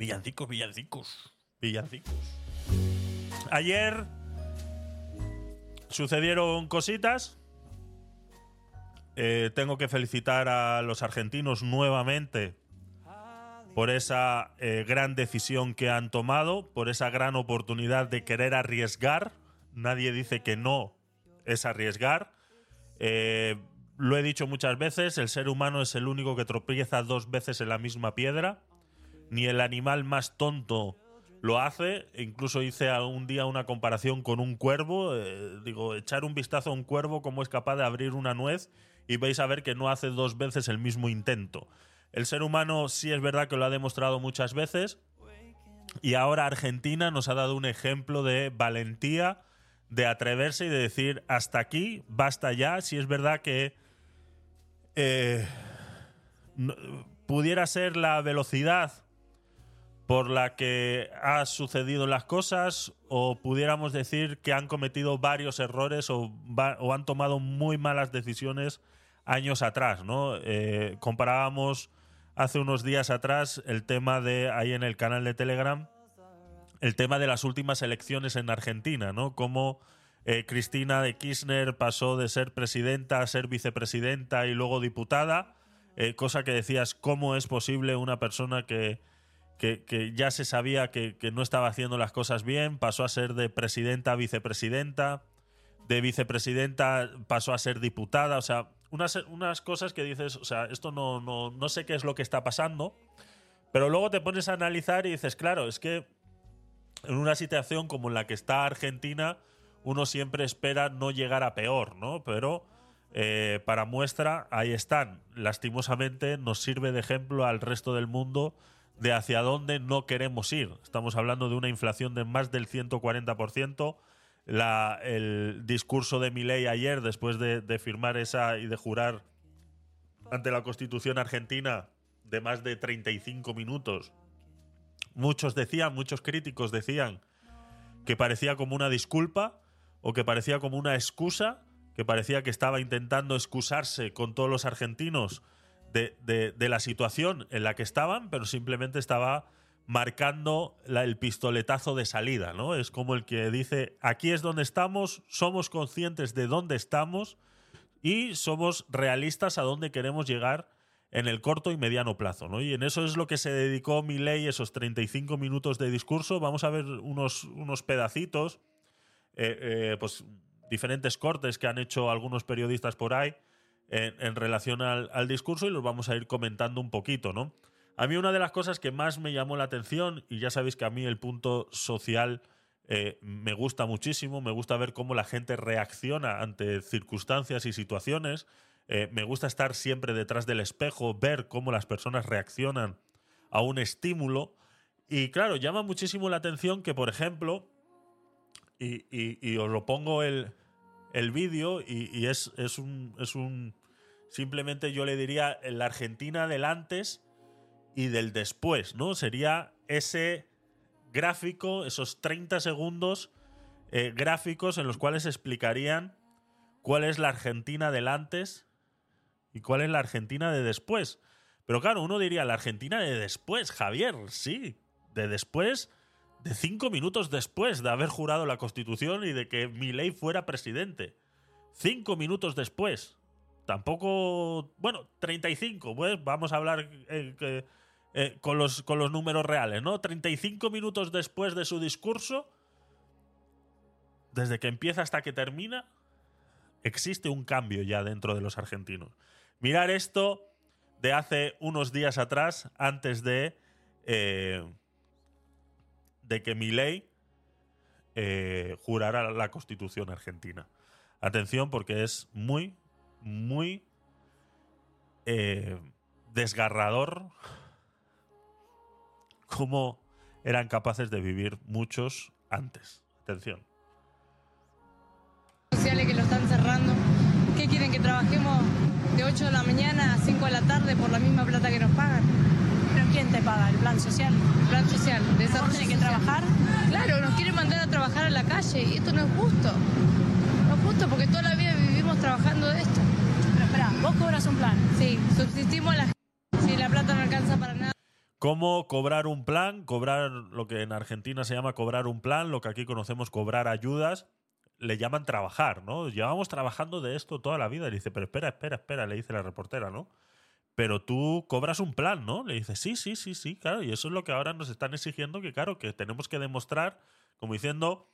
Villancicos, villancicos, villancicos. Ayer sucedieron cositas. Eh, tengo que felicitar a los argentinos nuevamente por esa eh, gran decisión que han tomado, por esa gran oportunidad de querer arriesgar. Nadie dice que no es arriesgar. Eh, lo he dicho muchas veces, el ser humano es el único que tropieza dos veces en la misma piedra. Ni el animal más tonto lo hace. Incluso hice un día una comparación con un cuervo. Eh, digo, echar un vistazo a un cuervo, cómo es capaz de abrir una nuez, y vais a ver que no hace dos veces el mismo intento. El ser humano sí es verdad que lo ha demostrado muchas veces. Y ahora Argentina nos ha dado un ejemplo de valentía, de atreverse y de decir hasta aquí, basta ya. Si es verdad que eh, pudiera ser la velocidad por la que ha sucedido las cosas o pudiéramos decir que han cometido varios errores o, han tomado muy malas decisiones años atrás, ¿no? Eh, comparábamos hace unos días atrás el tema de ahí en el canal de Telegram, el tema de las últimas elecciones en Argentina, ¿no? Cómo eh, Cristina de Kirchner pasó de ser presidenta a ser vicepresidenta y luego diputada, eh, cosa que decías, ¿cómo es posible una persona que, que, ya se sabía que, que, no estaba haciendo las cosas bien, pasó a ser de presidenta a vicepresidenta, de vicepresidenta pasó a ser diputada, o sea, unas, unas cosas que dices, o sea, esto no, no, no sé qué es lo que está pasando, pero luego te pones a analizar y dices, claro, es que en una situación como en la que está Argentina, uno siempre espera no llegar a peor, ¿no? Pero eh, para muestra, ahí están. Lastimosamente nos sirve de ejemplo al resto del mundo de hacia dónde no queremos ir. Estamos hablando de una inflación de más del 140%, el discurso de Milei ayer, después de, firmar esa y de jurar ante la Constitución argentina de más de 35 minutos, muchos decían, muchos críticos decían que parecía como una disculpa o que parecía como una excusa, que parecía que estaba intentando excusarse con todos los argentinos de, la situación en la que estaban, pero simplemente estaba marcando el pistoletazo de salida, ¿no? Es como el que dice, aquí es donde estamos, somos conscientes de dónde estamos y somos realistas a dónde queremos llegar en el corto y mediano plazo, ¿no? Y en eso es lo que se dedicó Milei esos 35 minutos de discurso. Vamos a ver unos, unos pedacitos, eh, eh, pues diferentes cortes que han hecho algunos periodistas por ahí en, relación al, discurso y los vamos a ir comentando un poquito, ¿no? A mí una de las cosas que más me llamó la atención, y ya sabéis que a mí el punto social eh, me gusta muchísimo, me gusta ver cómo la gente reacciona ante circunstancias y situaciones, eh, me gusta estar siempre detrás del espejo, ver cómo las personas reaccionan a un estímulo, y claro, llama muchísimo la atención que, por ejemplo, y, os lo pongo el, el vídeo, y, es, es, un, es un... Simplemente yo le diría la Argentina del antes y del después, ¿no? Sería ese gráfico, esos 30 segundos eh, gráficos en los cuales explicarían cuál es la Argentina del antes y cuál es la Argentina de después. Pero claro, uno diría la Argentina de después, Javier, sí, de después, de cinco minutos después de haber jurado la Constitución y de que ley fuera presidente. Cinco minutos después. Tampoco, bueno, 35, pues vamos a hablar eh, eh, con, los, con los números reales, ¿no? 35 minutos después de su discurso, desde que empieza hasta que termina, existe un cambio ya dentro de los argentinos. Mirar esto de hace unos días atrás, antes de, eh, de que Milei eh, jurara la constitución argentina. Atención porque es muy, muy desgarrador cómo eran capaces de vivir muchos antes. Atención. Sociales que lo están cerrando. ¿Qué quieren que trabajemos de 8 de la mañana a 5 de la tarde por la misma plata que nos pagan? ¿Pero quién te paga? ¿El plan social? El plan social. ¿De tiene que trabajar? Claro, nos quieren mandar a trabajar a la calle y esto no es justo. No es justo porque toda la vida vivimos trabajando de esto. Vos cobras un plan. Sí, subsistimos la sin la plata no alcanza para nada. cómo cobrar un plan, cobrar lo que en Argentina se llama cobrar un plan, lo que aquí conocemos cobrar ayudas, le llaman trabajar, ¿no? Llevamos trabajando de esto toda la vida. Y dice, pero espera, espera, espera, le dice la reportera, ¿no? Pero tú cobras un plan, ¿no? Le dice, sí, sí, sí, sí, claro. Y eso es lo que ahora nos están exigiendo, que claro, que tenemos que demostrar, como diciendo,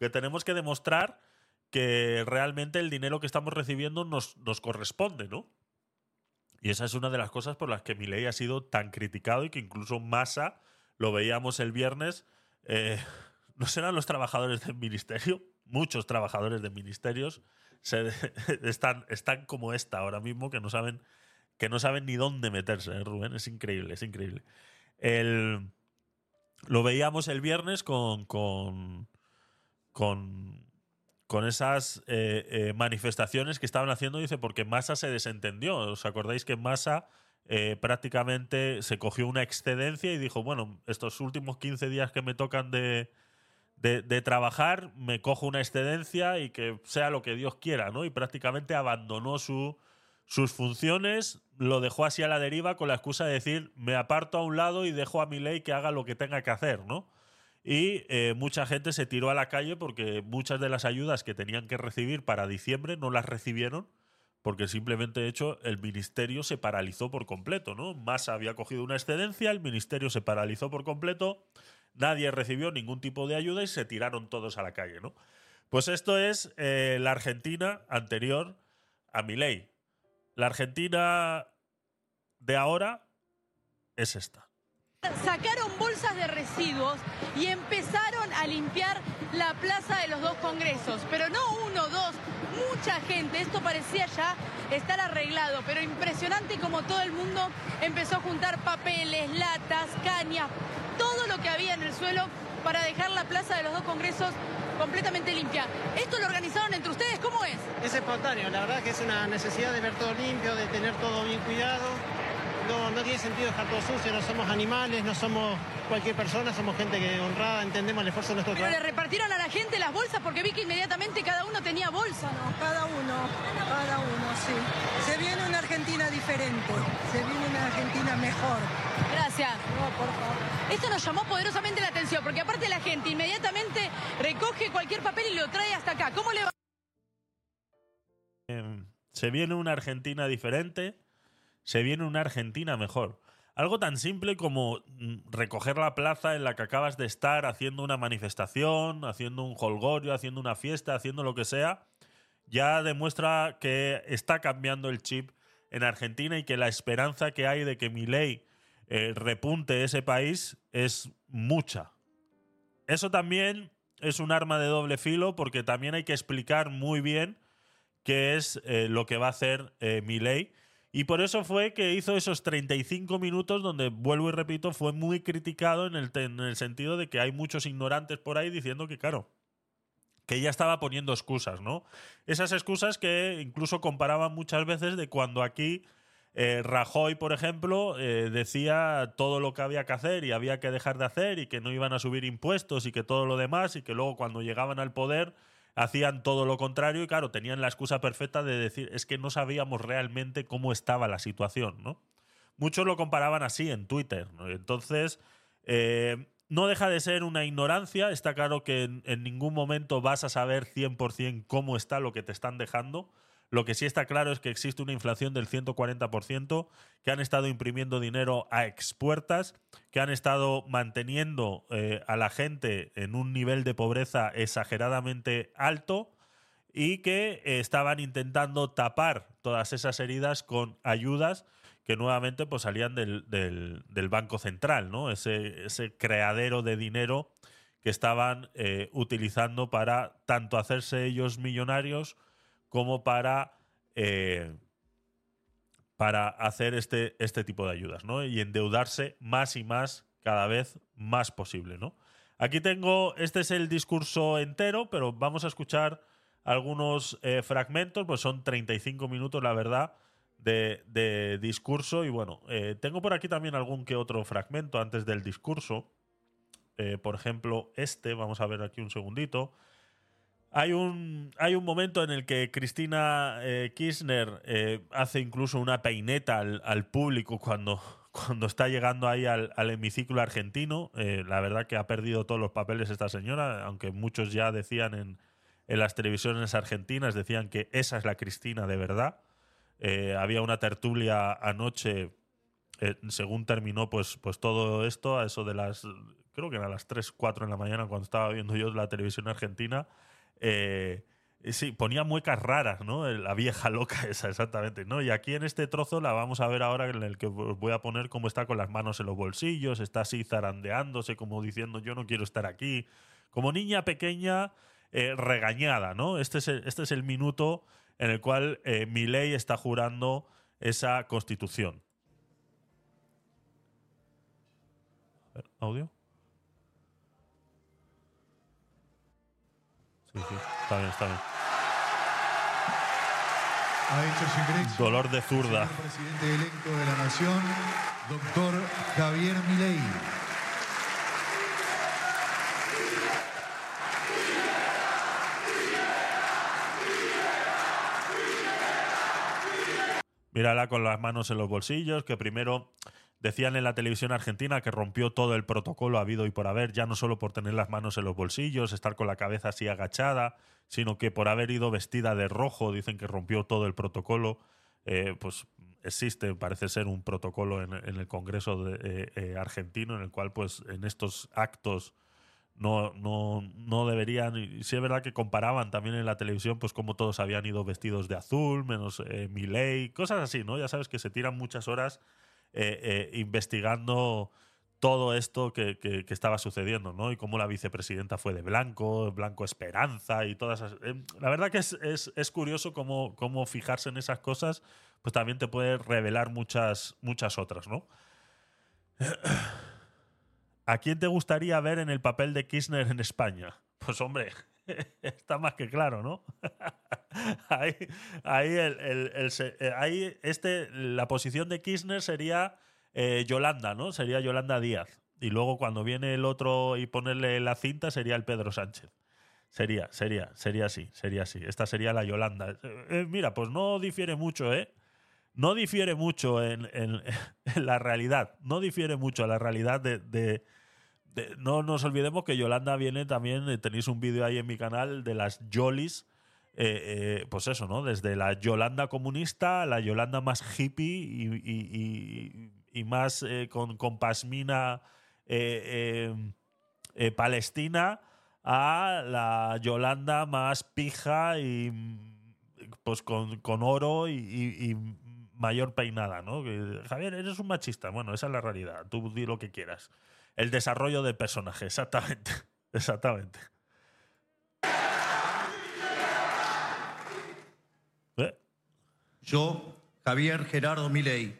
que tenemos que demostrar que realmente el dinero que estamos recibiendo nos, nos corresponde, ¿no? Y esa es una de las cosas por las que mi ley ha sido tan criticado y que incluso Massa, lo veíamos el viernes, eh, no serán los trabajadores del ministerio, muchos trabajadores de ministerios están, están como esta ahora mismo, que no saben, que no saben ni dónde meterse, ¿eh, Rubén. Es increíble, es increíble. Lo veíamos el viernes con, con, con, con esas eh, eh, manifestaciones que estaban haciendo, dice, porque Massa se desentendió. ¿Os acordáis que Massa eh, prácticamente se cogió una excedencia y dijo, bueno, estos últimos 15 días que me tocan de, de, trabajar, me cojo una excedencia y que sea lo que Dios quiera, ¿no? Y prácticamente abandonó su, sus funciones, lo dejó así a la deriva con la excusa de decir, me aparto a un lado y dejo a mi ley que haga lo que tenga que hacer, ¿no? Y eh, mucha gente se tiró a la calle porque muchas de las ayudas que tenían que recibir para diciembre no las recibieron porque simplemente, hecho, el ministerio se paralizó por completo, ¿no? Massa había cogido una excedencia, el ministerio se paralizó por completo nadie recibió ningún tipo de ayuda y se tiraron todos a la calle, ¿no? Pues esto es eh, la Argentina anterior a mi ley. La Argentina de ahora es esta. Sacaron bolsas de residuos y empezaron a limpiar la plaza de los dos congresos, pero no uno, dos, mucha gente. Esto parecía ya estar arreglado, pero impresionante como todo el mundo empezó a juntar papeles, latas, cañas, todo lo que había en el suelo para dejar la plaza de los dos congresos completamente limpia. ¿Esto lo organizaron entre ustedes? ¿Cómo es? Es espontáneo, la verdad que es una necesidad de ver todo limpio, de tener todo bien cuidado no, tiene sentido dejar todo sucio, no somos animales, no somos cualquier persona, somos gente que honrada, entendemos el esfuerzo de nuestro trabajo. Pero le repartieron a la gente las bolsas porque vi que inmediatamente cada uno tenía bolsa. No, cada uno, cada uno, sí. Se viene una Argentina diferente, se viene una Argentina mejor. Gracias. No, por favor. Esto nos llamó poderosamente la atención porque aparte la gente inmediatamente recoge cualquier papel y lo trae hasta acá. ¿Cómo le va? Em, se viene una Argentina diferente se viene una Argentina mejor. Algo tan simple como mm, recoger la plaza en la que acabas de estar haciendo una manifestación, haciendo un holgorio, haciendo una fiesta, haciendo lo que sea, ya demuestra que está cambiando el chip en Argentina y que la esperanza que hay de que mi ley eh, repunte ese país es mucha. Eso también es un arma de doble filo porque también hay que explicar muy bien qué es eh, lo que va a hacer eh, mi ley y por eso fue que hizo esos 35 minutos donde, vuelvo y repito, fue muy criticado en el, en el sentido de que hay muchos ignorantes por ahí diciendo que, claro, que ya estaba poniendo excusas, ¿no? Esas excusas que incluso comparaban muchas veces de cuando aquí eh, Rajoy, por ejemplo, eh, decía todo lo que había que hacer y había que dejar de hacer y que no iban a subir impuestos y que todo lo demás y que luego cuando llegaban al poder hacían todo lo contrario y claro, tenían la excusa perfecta de decir es que no sabíamos realmente cómo estaba la situación, ¿no? Muchos lo comparaban así en Twitter, Entonces, eh, no deja de ser una ignorancia, está claro que en, en ningún momento vas a saber 100% cómo está lo que te están dejando, lo que sí está claro es que existe una inflación del 140%, que han estado imprimiendo dinero a expuertas, que han estado manteniendo eh, a la gente en un nivel de pobreza exageradamente alto y que estaban intentando tapar todas esas heridas con ayudas que nuevamente pues, salían del, Banco Central, ¿no? Ese, ese, creadero de dinero que estaban eh, utilizando para tanto hacerse ellos millonarios como para, eh, para hacer este, este tipo de ayudas, ¿no? Y endeudarse más y más, cada vez más posible, ¿no? Aquí tengo, este es el discurso entero, pero vamos a escuchar algunos eh, fragmentos, pues son 35 minutos, la verdad, de, discurso. Y bueno, eh, tengo por aquí también algún que otro fragmento antes del discurso. por ejemplo, este, vamos a ver aquí un segundito. Hay un, hay un momento en el que Cristina eh, Kirchner eh, hace incluso una peineta al, público cuando, cuando está llegando ahí al, al hemiciclo argentino. Eh, la verdad que ha perdido todos los papeles esta señora, aunque muchos ya decían en, en las televisiones argentinas, decían que esa es la Cristina de verdad. Eh, había una tertulia anoche, eh, según terminó pues, pues todo esto, a eso de las, creo que eran las 3, 4 en la mañana cuando estaba viendo yo la televisión argentina. Eh, Sí, ponía muecas raras, ¿no? La vieja loca esa, exactamente, ¿no? Y aquí en este trozo la vamos a ver ahora en el que os voy a poner cómo está con las manos en los bolsillos, está así zarandeándose, como diciendo yo no quiero estar aquí. Como niña pequeña eh, regañada, ¿no? Este es, el, este es el minuto en el cual eh, Milei está jurando esa constitución. ¿Audio? Sí, sí, está bien, está bien. Ha hecho ingreso Dolor de zurda. señor presidente electo de la Nación, doctor Javier Milei. Mírala con las manos en los bolsillos, que primero decían en la televisión argentina que rompió todo el protocolo habido y por haber, ya no solo por tener las manos en los bolsillos, estar con la cabeza así agachada, sino que por haber ido vestida de rojo, dicen que rompió todo el protocolo. Eh, pues existe, parece ser, un protocolo en, el Congreso de- eh, eh, argentino en el cual, pues, en estos actos no, no, no deberían. Sí es verdad que comparaban también en la televisión, pues como todos habían ido vestidos de azul, menos eh, Milei, cosas así, ¿no? Ya sabes que se tiran muchas horas eh, eh, investigando todo esto que, estaba sucediendo, ¿no? Y cómo la vicepresidenta fue de blanco, blanco esperanza y todas esas. eh, la verdad que es, es- es curioso cómo, cómo fijarse en esas cosas, pues también te puede revelar muchas, muchas otras, ¿no? ¿A quién te gustaría ver en el papel de Kirchner en España? Pues hombre, está más que claro, ¿no? ahí, ahí, eh, ahí este, la posición de Kirchner sería eh, Yolanda, ¿no? Sería Yolanda Díaz. Y luego cuando viene el otro y ponerle la cinta sería el Pedro Sánchez. Sería, sería, sería así, sería así. Esta sería la Yolanda. Eh, mira, pues no difiere mucho, ¿eh? No difiere mucho en, la realidad. No difiere mucho a la realidad de- no nos olvidemos que Yolanda viene también, eh, tenéis un vídeo ahí en mi canal de las Yolis, eh, eh, pues eso, ¿no? Desde la Yolanda comunista, la Yolanda más hippie y, más con, con pasmina palestina, a la Yolanda más pija y pues con, con oro y, mayor peinada, ¿no? Javier, eres un machista. Bueno, esa es la realidad. Tú di lo que quieras. El desarrollo del personaje, exactamente. Exactamente. ¿Eh? Yo, Javier Gerardo Milei,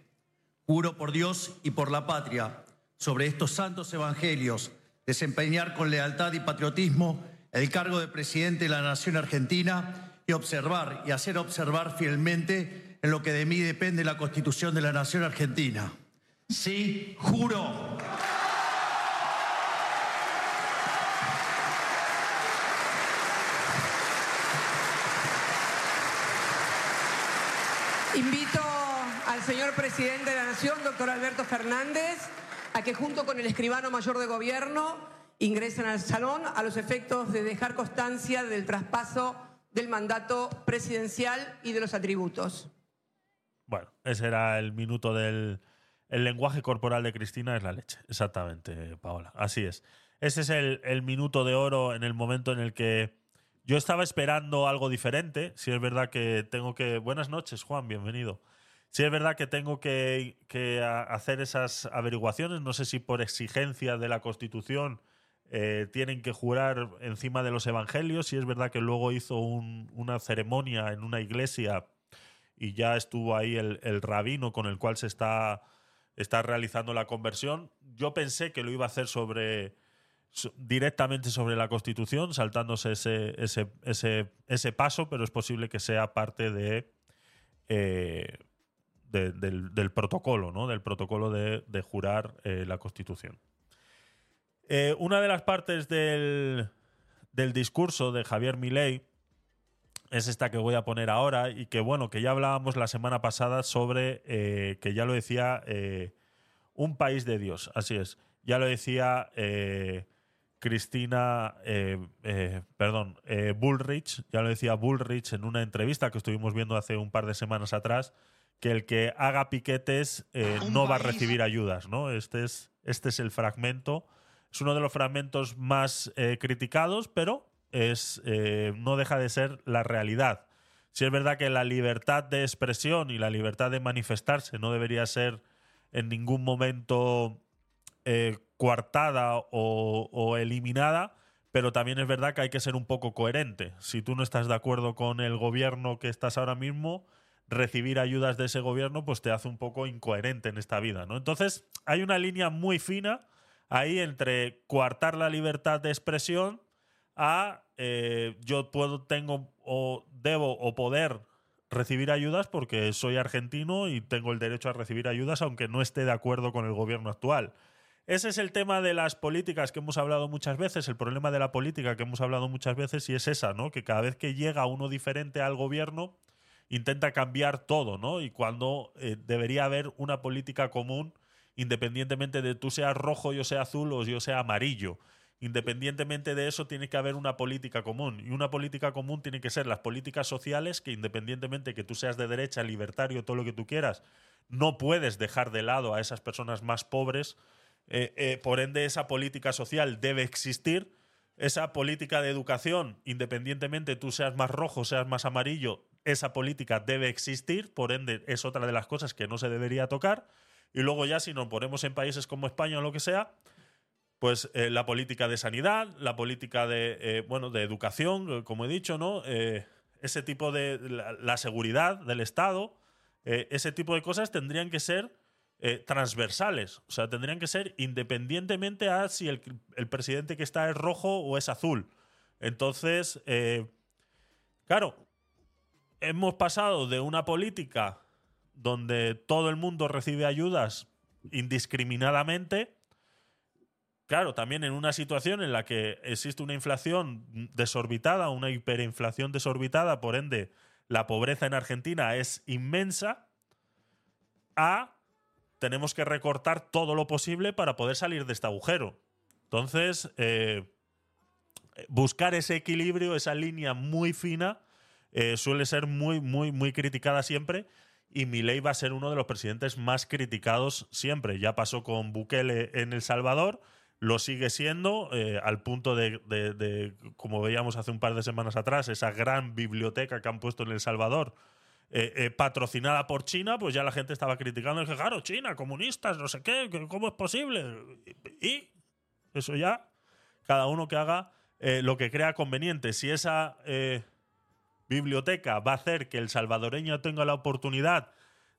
juro por Dios y por la patria, sobre estos santos evangelios, desempeñar con lealtad y patriotismo el cargo de presidente de la Nación Argentina y observar y hacer observar fielmente en lo que de mí depende la Constitución de la Nación Argentina. Sí, juro. Invito al señor presidente de la Nación, doctor Alberto Fernández, a que junto con el escribano mayor de gobierno ingresen al salón a los efectos de dejar constancia del traspaso del mandato presidencial y de los atributos. Bueno, ese era el minuto del el lenguaje corporal de Cristina es la leche. Exactamente, Paola. Así es. Ese es el, el minuto de oro en el momento en el que yo estaba esperando algo diferente. Si es verdad que tengo que. Buenas noches, Juan, bienvenido. Si es verdad que tengo que, hacer esas averiguaciones, no sé si por exigencia de la Constitución eh, tienen que jurar encima de los evangelios. Si es verdad que luego hizo un- una ceremonia en una iglesia y ya estuvo ahí el, rabino con el cual se está, realizando la conversión. Yo pensé que lo iba a hacer sobre so- directamente sobre la Constitución, saltándose ese paso, pero es posible que sea parte de, eh, de- del, protocolo, ¿no? Del protocolo de, jurar eh, la Constitución. Eh, una de las partes del, del discurso de Javier Milei es esta que voy a poner ahora y que bueno, que ya hablábamos la semana pasada sobre, eh, que ya lo decía Un país de Dios, así es. Ya lo decía Cristina, perdón, Bullrich, ya lo decía Bullrich en una entrevista que estuvimos viendo hace un par de semanas atrás, que el que haga piquetes eh, no va a recibir ayudas, ¿no? Este es, este es el fragmento. Es uno de los fragmentos más eh, criticados, pero es, eh, no deja de ser la realidad. Si es verdad que la libertad de expresión y la libertad de manifestarse no debería ser en ningún momento coartada o, o eliminada, pero también es verdad que hay que ser un poco coherente. Si tú no estás de acuerdo con el gobierno que estás ahora mismo, recibir ayudas de ese gobierno pues te hace un poco incoherente en esta vida, ¿no? Entonces, hay una línea muy fina ahí entre coartar la libertad de expresión a eh, yo puedo, tengo o debo o poder recibir ayudas porque soy argentino y tengo el derecho a recibir ayudas aunque no esté de acuerdo con el gobierno actual. Ese es el tema de las políticas que hemos hablado muchas veces, el problema de la política que hemos hablado muchas veces y es esa, ¿no? Que cada vez que llega uno diferente al gobierno intenta cambiar todo, ¿no? Y cuando eh, debería haber una política común independientemente de tú seas rojo, yo sea azul o yo sea amarillo. Independientemente de eso, tiene que haber una política común. Y una política común tiene que ser las políticas sociales, que independientemente que tú seas de derecha, libertario, todo lo que tú quieras, no puedes dejar de lado a esas personas más pobres. Eh, eh, por ende, esa política social debe existir. Esa política de educación, independientemente tú seas más rojo, seas más amarillo, esa política debe existir. Por ende, es otra de las cosas que no se debería tocar. Y luego ya si nos ponemos en países como España o lo que sea, pues eh, la política de sanidad, la política de, eh, bueno, de educación, eh, como he dicho, ¿no? Ese tipo de, la, la seguridad del Estado, ese tipo de cosas tendrían que ser transversales, o sea, tendrían que ser independientemente a si el, el presidente que está es rojo o es azul. Entonces, claro, hemos pasado de una política donde todo el mundo recibe ayudas indiscriminadamente, claro, también en una situación en la que existe una inflación desorbitada, una hiperinflación desorbitada, por ende, la pobreza en Argentina es inmensa, a tenemos que recortar todo lo posible para poder salir de este agujero. Entonces, eh, buscar ese equilibrio, esa línea muy fina, eh, suele ser muy, muy, muy criticada siempre. Y Milei va a ser uno de los presidentes más criticados siempre. Ya pasó con Bukele en El Salvador, lo sigue siendo, eh, al punto de, de- de, como veíamos hace un par de semanas atrás, esa gran biblioteca que han puesto en El Salvador, eh, eh, patrocinada por China, pues ya la gente estaba criticando. Dije, claro, China, comunistas, no sé qué, ¿cómo es posible? Y eso ya, cada uno que haga eh, lo que crea conveniente. Si esa eh, biblioteca va a hacer que el salvadoreño tenga la oportunidad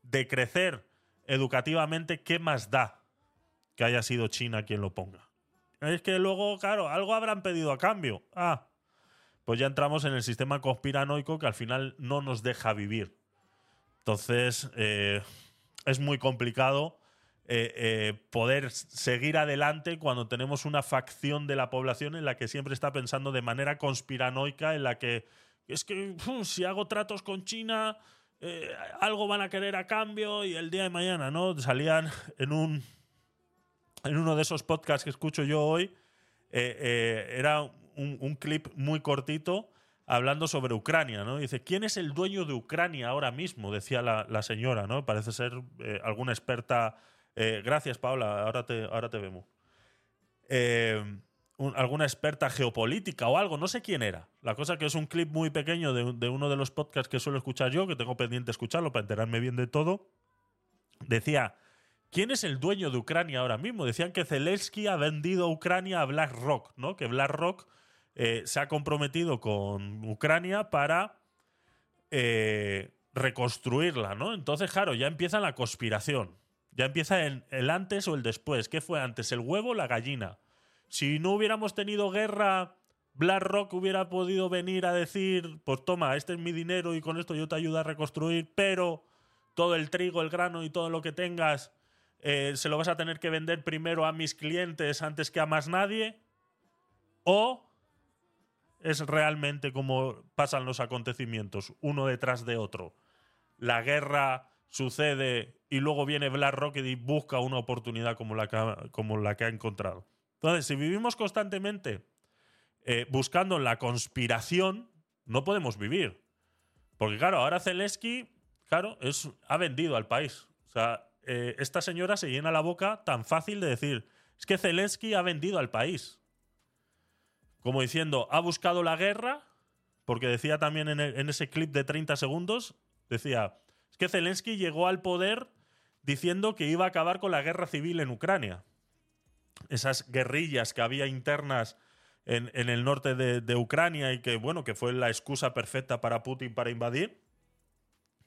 de crecer educativamente, ¿qué más da que haya sido China quien lo ponga? Es que luego, claro, algo habrán pedido a cambio. Ah, pues ya entramos en el sistema conspiranoico que al final no nos deja vivir. Entonces, eh, es muy complicado eh, eh, poder seguir adelante cuando tenemos una facción de la población en la que siempre está pensando de manera conspiranoica, en la que es que uf, si hago tratos con China, eh, algo van a querer a cambio y el día de mañana, ¿no? Salían en un en uno de esos podcasts que escucho yo hoy, eh, eh, era un, un clip muy cortito hablando sobre Ucrania, ¿no? Dice, ¿quién es el dueño de Ucrania ahora mismo? Decía la, la señora, ¿no? Parece ser eh, alguna experta. eh, gracias, Paula, ahora te, ahora te vemos. Eh, un- alguna experta geopolítica o algo, no sé quién era. La cosa que es un clip muy pequeño de, de uno de los podcasts que suelo escuchar yo, que tengo pendiente escucharlo para enterarme bien de todo. Decía, ¿quién es el dueño de Ucrania ahora mismo? Decían que Zelensky ha vendido Ucrania a BlackRock, ¿no? Que BlackRock eh, se ha comprometido con Ucrania para eh, reconstruirla, ¿no? Entonces, claro, ya empieza la conspiración. Ya empieza el, el antes o el después. ¿Qué fue antes, el huevo o la gallina? Si no hubiéramos tenido guerra, BlackRock hubiera podido venir a decir, pues toma, este es mi dinero y con esto yo te ayudo a reconstruir, pero todo el trigo, el grano y todo lo que tengas eh, se lo vas a tener que vender primero a mis clientes antes que a más nadie. O es realmente como pasan los acontecimientos, uno detrás de otro. La guerra sucede y luego viene BlackRock y busca una oportunidad como la que como la que ha encontrado. Entonces, si vivimos constantemente eh, buscando la conspiración, no podemos vivir. Porque claro, ahora Zelensky, claro, ha vendido al país. O sea, eh, esta señora se llena la boca tan fácil de decir, es que Zelensky ha vendido al país. Como diciendo, ha buscado la guerra, porque decía también en, en ese clip de 30 segundos, decía, es que Zelensky llegó al poder diciendo que iba a acabar con la guerra civil en Ucrania. Esas guerrillas que había internas en, en el norte de, de Ucrania y que, bueno, que fue la excusa perfecta para Putin para invadir,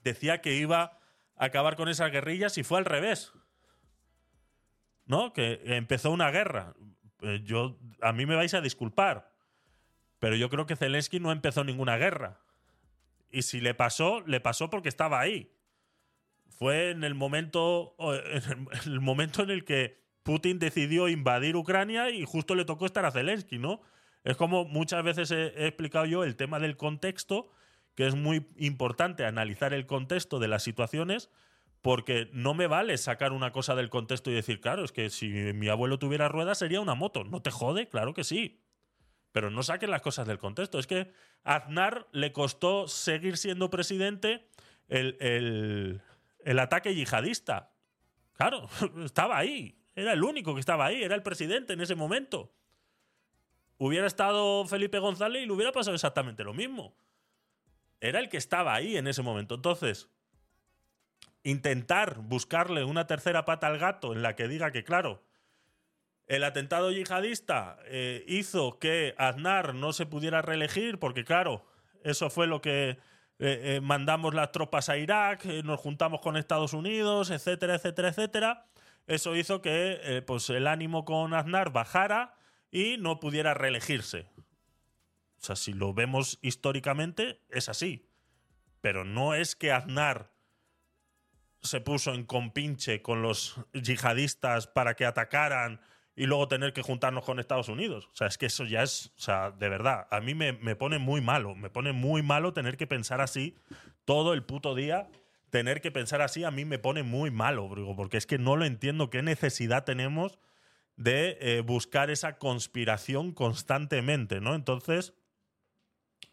decía que iba a acabar con esas guerrillas y fue al revés. ¿No? Que empezó una guerra. Eh, Yo, a mí me vais a disculpar, pero yo creo que Zelensky no empezó ninguna guerra. Y si le pasó, le pasó porque estaba ahí. Fue en el momento, en el momento en el que Putin decidió invadir Ucrania y justo le tocó estar a Zelensky, ¿no? Es como muchas veces he, explicado yo el tema del contexto, que es muy importante analizar el contexto de las situaciones, porque no me vale sacar una cosa del contexto y decir, claro, es que si mi abuelo tuviera ruedas sería una moto. ¿No te jode? Claro que sí. Pero no saquen las cosas del contexto. Es que a Aznar le costó seguir siendo presidente el- el ataque yihadista. Claro, estaba ahí. Era el único que estaba ahí. Era el presidente en ese momento. Hubiera estado Felipe González y le hubiera pasado exactamente lo mismo. Era el que estaba ahí en ese momento. Entonces, intentar buscarle una tercera pata al gato en la que diga que, claro, el atentado yihadista eh, hizo que Aznar no se pudiera reelegir, porque, claro, eso fue lo que eh, eh, mandamos las tropas a Irak, nos juntamos con Estados Unidos, etcétera, etcétera, etcétera. Eso hizo que eh, pues el ánimo con Aznar bajara y no pudiera reelegirse. O sea, si lo vemos históricamente, es así. Pero no es que Aznar se puso en compinche con los yihadistas para que atacaran y luego tener que juntarnos con Estados Unidos. O sea, es que eso ya es, o sea, de verdad, a mí me, me pone muy malo, me pone muy malo tener que pensar así todo el puto día. Tener que pensar así a mí me pone muy malo, porque es que no lo entiendo qué necesidad tenemos de eh, buscar esa conspiración constantemente, ¿no? Entonces,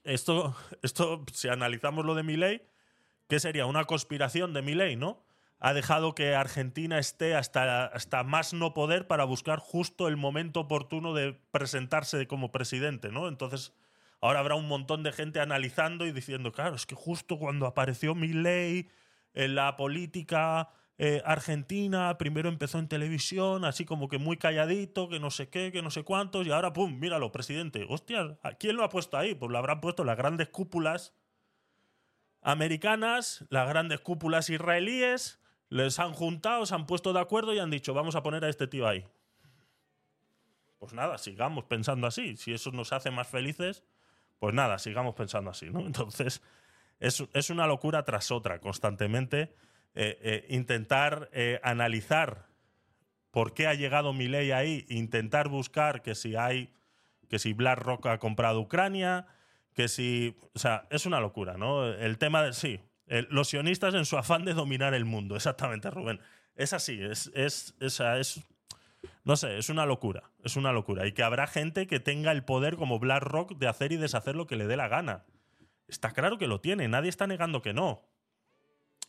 esto, esto, si analizamos lo de Milei, ¿qué sería? Una conspiración de Milei, ¿no? Ha dejado que Argentina esté hasta, hasta más no poder para buscar justo el momento oportuno de presentarse como presidente, ¿no? Entonces, ahora habrá un montón de gente analizando y diciendo, claro, es que justo cuando apareció Milei en la política eh, argentina, primero empezó en televisión, así como que muy calladito, que no sé qué, que no sé cuántos, y ahora, pum, míralo, presidente. Hostia, ¿a quién lo ha puesto ahí? Pues lo habrán puesto las grandes cúpulas americanas, las grandes cúpulas israelíes, les han juntado, se han puesto de acuerdo y han dicho, vamos a poner a este tío ahí. Pues nada, sigamos pensando así. Si eso nos hace más felices, pues nada, sigamos pensando así, ¿no? Entonces, es, una locura tras otra, constantemente. eh, eh, intentar eh, analizar por qué ha llegado mi ley ahí, intentar buscar que si hay, que si BlackRock ha comprado Ucrania, que si, o sea, es una locura, ¿no? El tema de, sí, los sionistas en su afán de dominar el mundo, exactamente, Rubén. Es así, es, es, no sé, es una locura, es una locura. Y que habrá gente que tenga el poder como BlackRock de hacer y deshacer lo que le dé la gana. Está claro que lo tiene, nadie está negando que no.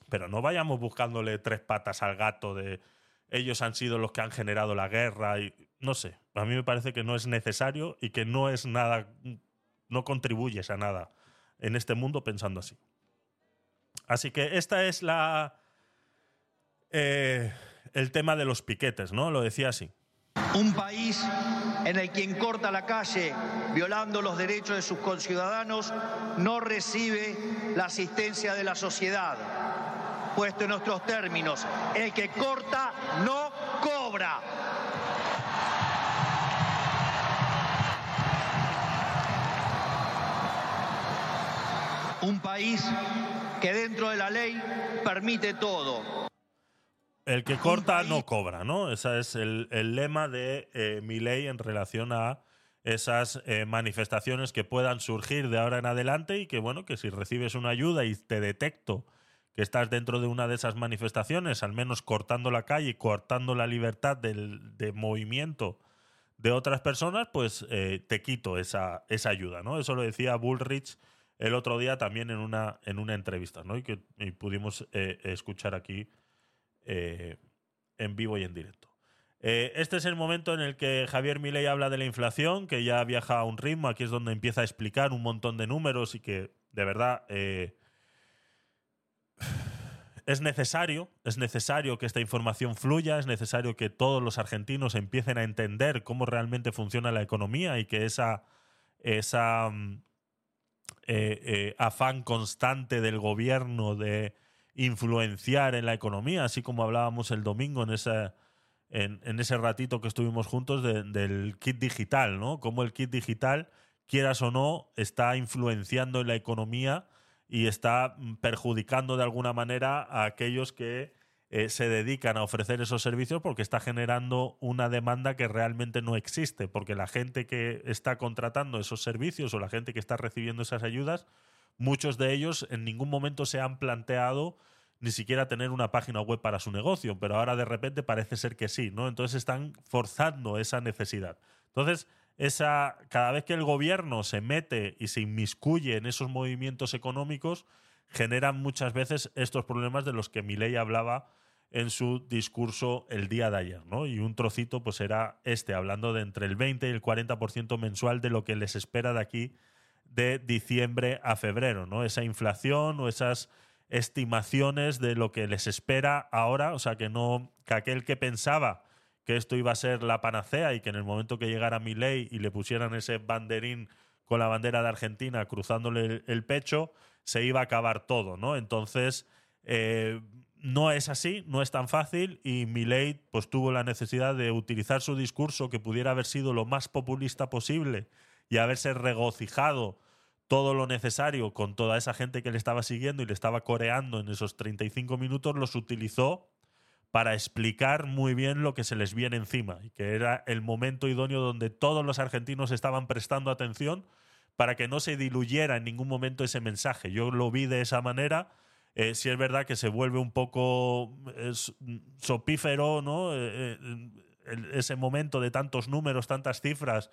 Pero no vayamos buscándole tres patas al gato de ellos han sido los que han generado la guerra y no sé, a mí me parece que no es necesario y que no es nada, no contribuyes a nada en este mundo pensando así. Así que esta es la eh, el tema de los piquetes, ¿no? Lo decía así. Un país en el quien corta la calle violando los derechos de sus conciudadanos no recibe la asistencia de la sociedad. Puesto en nuestros términos, el que corta no cobra. Un país que dentro de la ley permite todo. El que corta no cobra, ¿no? Ese es el, el lema de eh, mi ley en relación a esas eh, manifestaciones que puedan surgir de ahora en adelante y que, bueno, que si recibes una ayuda y te detecto que estás dentro de una de esas manifestaciones, al menos cortando la calle y cortando la libertad del, de movimiento de otras personas, pues eh, te quito esa, esa ayuda, ¿no? Eso lo decía Bullrich el otro día también en una, en una entrevista, ¿no? Y que y pudimos eh, escuchar aquí eh, en vivo y en directo. este es el momento en el que Javier Milei habla de la inflación, que ya viaja a un ritmo, aquí es donde empieza a explicar un montón de números y que de verdad es necesario, es necesario que esta información fluya, es necesario que todos los argentinos empiecen a entender cómo realmente funciona la economía y que esa, esa mm, eh, eh, afán constante del gobierno de influenciar en la economía, así como hablábamos el domingo en ese, en, ese ratito que estuvimos juntos del kit digital, ¿no? Cómo el kit digital, quieras o no, está influenciando en la economía y está perjudicando de alguna manera a aquellos que eh, se dedican a ofrecer esos servicios porque está generando una demanda que realmente no existe, porque la gente que está contratando esos servicios o la gente que está recibiendo esas ayudas, muchos de ellos en ningún momento se han planteado ni siquiera tener una página web para su negocio, pero ahora de repente parece ser que sí, ¿no? Entonces están forzando esa necesidad. Entonces, esa, cada vez que el gobierno se mete y se inmiscuye en esos movimientos económicos, generan muchas veces estos problemas de los que Milei hablaba en su discurso el día de ayer, ¿no? Y un trocito pues era este, hablando de entre el 20 y el 40% mensual de lo que les espera de aquí de diciembre a febrero, ¿no? Esa inflación o esas estimaciones de lo que les espera ahora, o sea, que no que aquel que pensaba que esto iba a ser la panacea y que en el momento que llegara ley y le pusieran ese banderín con la bandera de Argentina cruzándole el, pecho, se iba a acabar todo, ¿no? Entonces, eh, no es así, no es tan fácil y Milei pues tuvo la necesidad de utilizar su discurso que pudiera haber sido lo más populista posible y haberse regocijado todo lo necesario con toda esa gente que le estaba siguiendo y le estaba coreando en esos 35 minutos, los utilizó para explicar muy bien lo que se les viene encima y que era el momento idóneo donde todos los argentinos estaban prestando atención para que no se diluyera en ningún momento ese mensaje. Yo lo vi de esa manera. Eh, si es verdad que se vuelve un poco sopífero, ¿no? Eh, eh, ese momento de tantos números, tantas cifras,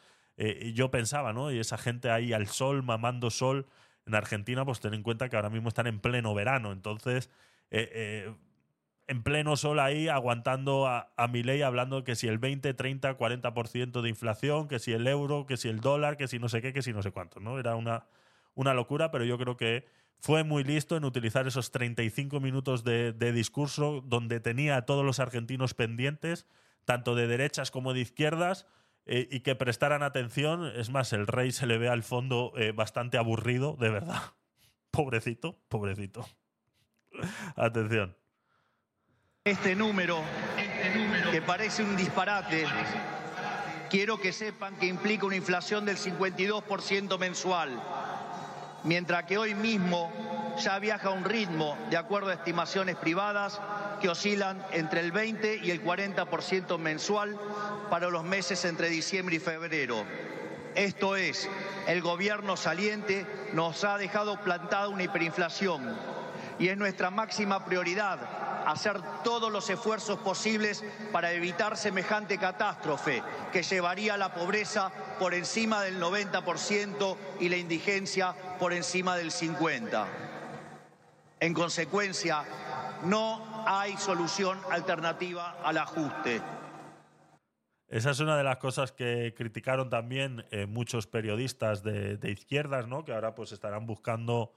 yo pensaba, ¿no? Y esa gente ahí al sol, mamando sol en Argentina, pues ten en cuenta que ahora mismo están en pleno verano. Entonces, en pleno sol ahí aguantando a, a ley hablando que si el 20, 30, 40% de inflación, que si el euro, que si el dólar, que si no sé qué, que si no sé cuánto, ¿no? Era una, una locura, pero yo creo que fue muy listo en utilizar esos 35 minutos de, discurso donde tenía a todos los argentinos pendientes, tanto de derechas como de izquierdas, eh, y que prestaran atención. Es más, el rey se le ve al fondo eh, bastante aburrido, de verdad. Pobrecito, pobrecito. Atención. Este número, que parece un disparate, quiero que sepan que implica una inflación del 52% mensual, mientras que hoy mismo ya viaja a un ritmo, de acuerdo a estimaciones privadas, que oscilan entre el 20 y el 40% mensual para los meses entre diciembre y febrero. Esto es, el gobierno saliente nos ha dejado plantada una hiperinflación y es nuestra máxima prioridad hacer todos los esfuerzos posibles para evitar semejante catástrofe que llevaría a la pobreza por encima del 90% y la indigencia por encima del 50%. En consecuencia, no hay solución alternativa al ajuste. Esa es una de las cosas que criticaron también eh, muchos periodistas de, izquierdas, ¿no? que ahora pues estarán buscando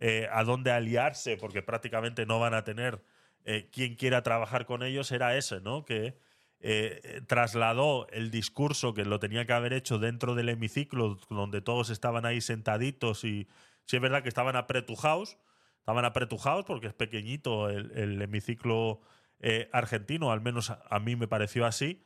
eh, a dónde aliarse porque prácticamente no van a tener eh, quien quiera trabajar con ellos era ese, ¿no? Que eh, trasladó el discurso que lo tenía que haber hecho dentro del hemiciclo, donde todos estaban ahí sentaditos y sí es verdad que estaban apretujados, estaban apretujados porque es pequeñito el, hemiciclo eh, argentino, al menos a, mí me pareció así.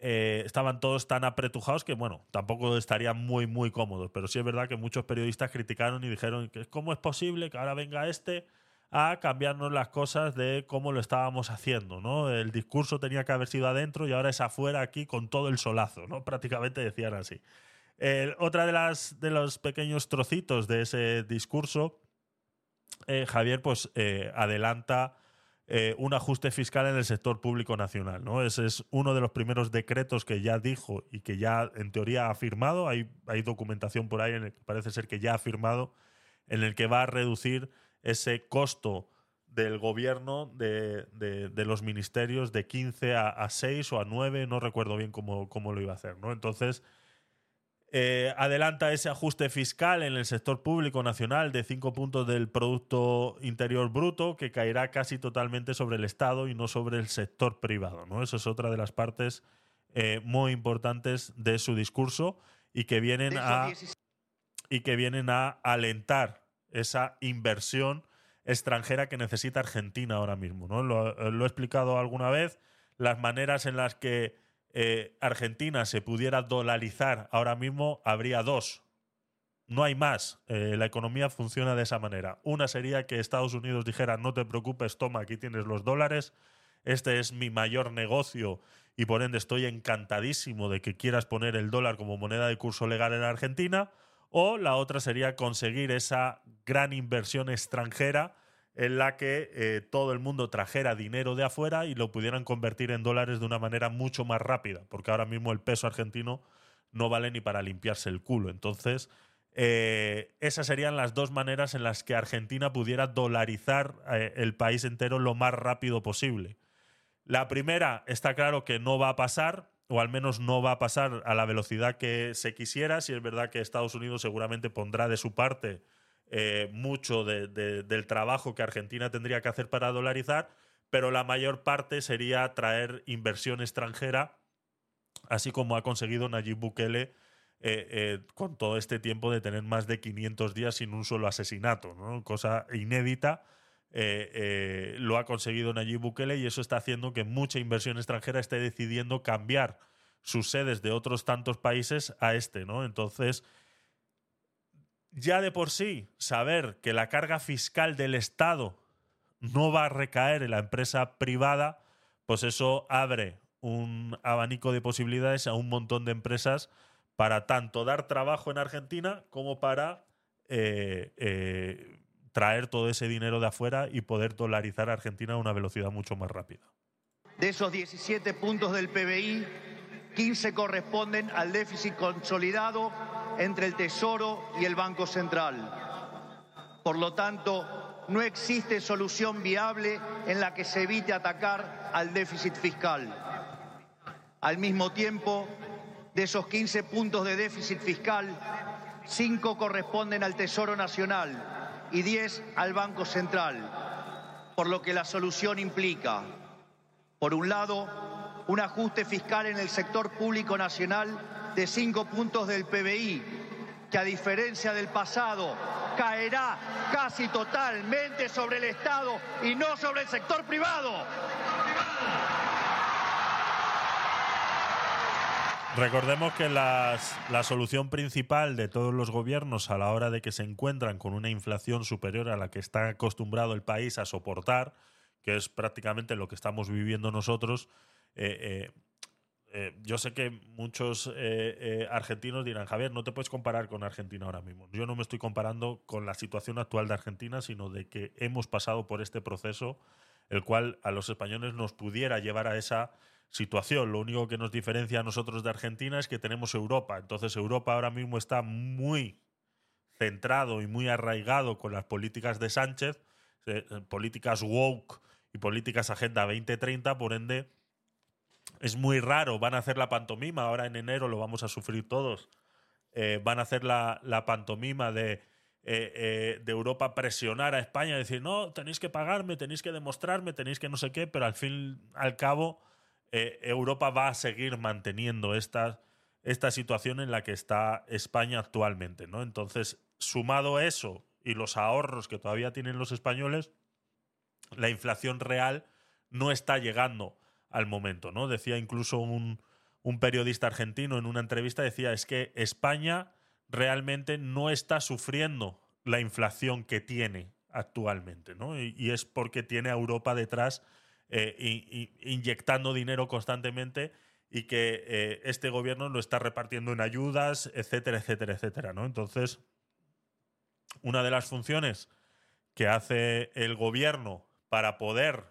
Estaban todos tan apretujados que, bueno, tampoco estarían muy, muy cómodos. Pero sí es verdad que muchos periodistas criticaron y dijeron que cómo es posible que ahora venga este a cambiarnos las cosas de cómo lo estábamos haciendo, ¿no? El discurso tenía que haber sido adentro y ahora es afuera aquí con todo el solazo, ¿no? Prácticamente decían así. otra de las de los pequeños trocitos de ese discurso eh, Javier, pues eh, adelanta eh, un ajuste fiscal en el sector público nacional. ¿no? Ese es uno de los primeros decretos que ya dijo y que ya en teoría ha firmado. Hay, hay documentación por ahí en el que parece ser que ya ha firmado, en el que va a reducir ese costo del gobierno de, de- los ministerios de 15 a, a 6 o a 9, no recuerdo bien cómo, cómo lo iba a hacer. ¿no? Entonces, eh, adelanta ese ajuste fiscal en el sector público nacional de 5 puntos del Producto Interior Bruto, que caerá casi totalmente sobre el Estado y no sobre el sector privado. ¿no? Eso es otra de las partes eh, muy importantes de su discurso y que vienen a y que vienen a alentar esa inversión extranjera que necesita Argentina ahora mismo. ¿no? Lo, lo he explicado alguna vez, las maneras en las que eh, Argentina se pudiera dolarizar ahora mismo habría dos. No hay más. Eh, la economía funciona de esa manera. Una sería que Estados Unidos dijera, no te preocupes, toma, aquí tienes los dólares, este es mi mayor negocio y por ende estoy encantadísimo de que quieras poner el dólar como moneda de curso legal en Argentina. O la otra sería conseguir esa gran inversión extranjera en la que eh, todo el mundo trajera dinero de afuera y lo pudieran convertir en dólares de una manera mucho más rápida, porque ahora mismo el peso argentino no vale ni para limpiarse el culo. Entonces, eh, esas serían las dos maneras en las que Argentina pudiera dolarizar eh, el país entero lo más rápido posible. La primera está claro que no va a pasar, o al menos no va a pasar a la velocidad que se quisiera. Si es verdad que Estados Unidos seguramente pondrá de su parte eh, mucho de- de- del trabajo que Argentina tendría que hacer para dolarizar, pero la mayor parte sería traer inversión extranjera, así como ha conseguido Nayib Bukele eh, eh, con todo este tiempo de tener más de 500 días sin un solo asesinato, ¿no? cosa inédita. eh, eh, lo ha conseguido Nayib Bukele y eso está haciendo que mucha inversión extranjera esté decidiendo cambiar sus sedes de otros tantos países a este, ¿no? Entonces, ya de por sí, saber que la carga fiscal del Estado no va a recaer en la empresa privada, pues eso abre un abanico de posibilidades a un montón de empresas para tanto dar trabajo en Argentina como para eh, eh, traer todo ese dinero de afuera y poder dolarizar a Argentina a una velocidad mucho más rápida. De esos 17 puntos del PBI, 15 corresponden al déficit consolidado entre el Tesoro y el Banco Central. Por lo tanto, no existe solución viable en la que se evite atacar al déficit fiscal. Al mismo tiempo, de esos 15 puntos de déficit fiscal, 5 corresponden al Tesoro Nacional y 10 al Banco Central, por lo que la solución implica por un lado, un ajuste fiscal en el sector público nacional de 5 puntos del PBI, que a diferencia del pasado caerá casi totalmente sobre el Estado y no sobre el sector privado. Recordemos que la solución principal de todos los gobiernos a la hora de que se encuentran con una inflación superior a la que está acostumbrado el país a soportar, que es prácticamente lo que estamos viviendo nosotros, eh, eh, eh, yo sé que muchos eh, eh, argentinos dirán, Javier, no te puedes comparar con Argentina ahora mismo. Yo no me estoy comparando con la situación actual de Argentina, sino de que hemos pasado por este proceso, el cual a los españoles nos pudiera llevar a esa situación. Lo único que nos diferencia a nosotros de Argentina es que tenemos Europa. Entonces Europa ahora mismo está muy centrado y muy arraigado con las políticas de Sánchez, eh, eh, políticas woke y políticas Agenda 2030, por ende es muy raro. Van a hacer la pantomima, ahora en enero lo vamos a sufrir todos. Eh, van a hacer la, la pantomima de, eh, eh, de Europa presionar a España, decir, no, tenéis que pagarme, tenéis que demostrarme, tenéis que no sé qué, pero al fin al cabo Europa va a seguir manteniendo esta, esta situación en la que está España actualmente. ¿no? Entonces, sumado eso y los ahorros que todavía tienen los españoles, la inflación real no está llegando al momento. ¿no? Decía incluso un, un periodista argentino en una entrevista, decía, es que España realmente no está sufriendo la inflación que tiene actualmente, ¿no? Y, es porque tiene a Europa detrás eh, inyectando dinero constantemente y que eh, este gobierno lo está repartiendo en ayudas, etcétera, etcétera, etcétera, ¿no? Entonces, una de las funciones que hace el gobierno para poder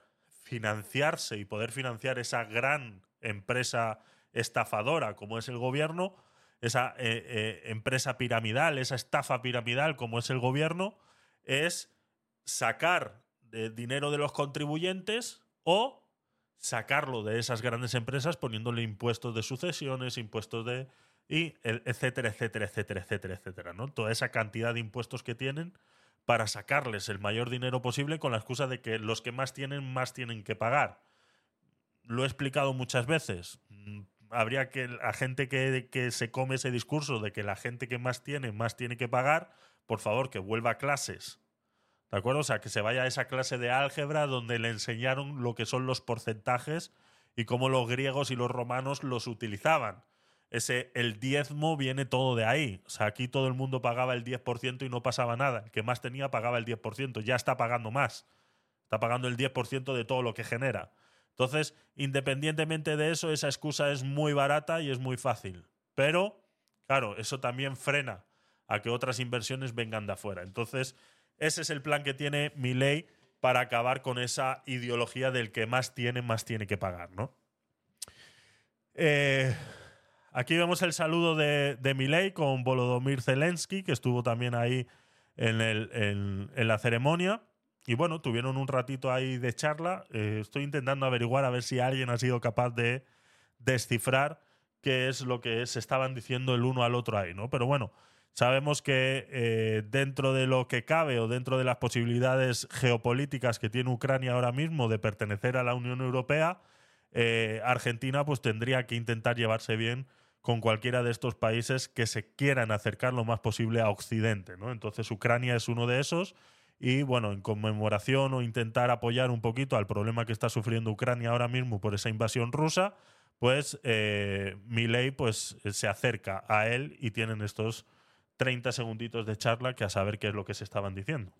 financiarse y poder financiar esa gran empresa estafadora como es el gobierno, esa eh, eh, empresa piramidal, esa estafa piramidal como es el gobierno, es sacar dinero de los contribuyentes o sacarlo de esas grandes empresas poniéndole impuestos de sucesiones, impuestos de y etcétera, etcétera, etcétera, etcétera, etcétera, ¿no? Toda esa cantidad de impuestos que tienen para sacarles el mayor dinero posible con la excusa de que los que más tienen más tienen que pagar. Lo he explicado muchas veces. Mm, Habría que la gente que, que se come ese discurso de que la gente que más tiene más tiene que pagar, por favor, que vuelva a clases. ¿De acuerdo? O sea, que se vaya a esa clase de álgebra donde le enseñaron lo que son los porcentajes y cómo los griegos y los romanos los utilizaban. Ese, el diezmo viene todo de ahí. O sea, aquí todo el mundo pagaba el 10% y no pasaba nada. El que más tenía pagaba el 10%. Ya está pagando más. Está pagando el 10% de todo lo que genera. Entonces, independientemente de eso, esa excusa es muy barata y es muy fácil. Pero, claro, eso también frena a que otras inversiones vengan de afuera. Entonces, ese es el plan que tiene Milei para acabar con esa ideología del que más tiene, más tiene que pagar, ¿no? Eh, aquí vemos el saludo de, de Milei con Volodymyr Zelensky, que estuvo también ahí en, el- en- la ceremonia. Y bueno, tuvieron un ratito ahí de charla. Eh, estoy intentando averiguar a ver si alguien ha sido capaz de descifrar qué es lo que se estaban diciendo el uno al otro ahí, ¿no? Pero bueno, sabemos que eh, dentro de lo que cabe o dentro de las posibilidades geopolíticas que tiene Ucrania ahora mismo de pertenecer a la Unión Europea, eh, Argentina pues tendría que intentar llevarse bien con cualquiera de estos países que se quieran acercar lo más posible a Occidente, ¿no? Entonces Ucrania es uno de esos y bueno, en conmemoración o intentar apoyar un poquito al problema que está sufriendo Ucrania ahora mismo por esa invasión rusa, pues eh, pues se acerca a él y tienen estos 30 segunditos de charla que a saber qué es lo que se estaban diciendo.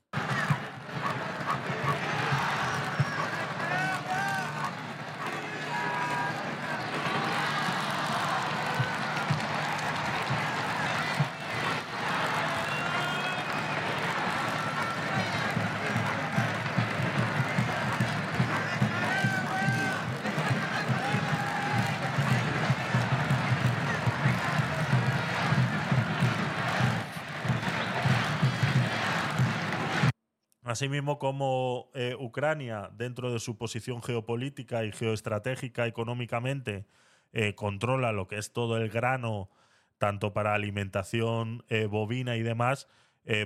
Asimismo, como eh, Ucrania, dentro de su posición geopolítica y geoestratégica económicamente, eh, controla lo que es todo el grano, tanto para alimentación eh, bovina y demás,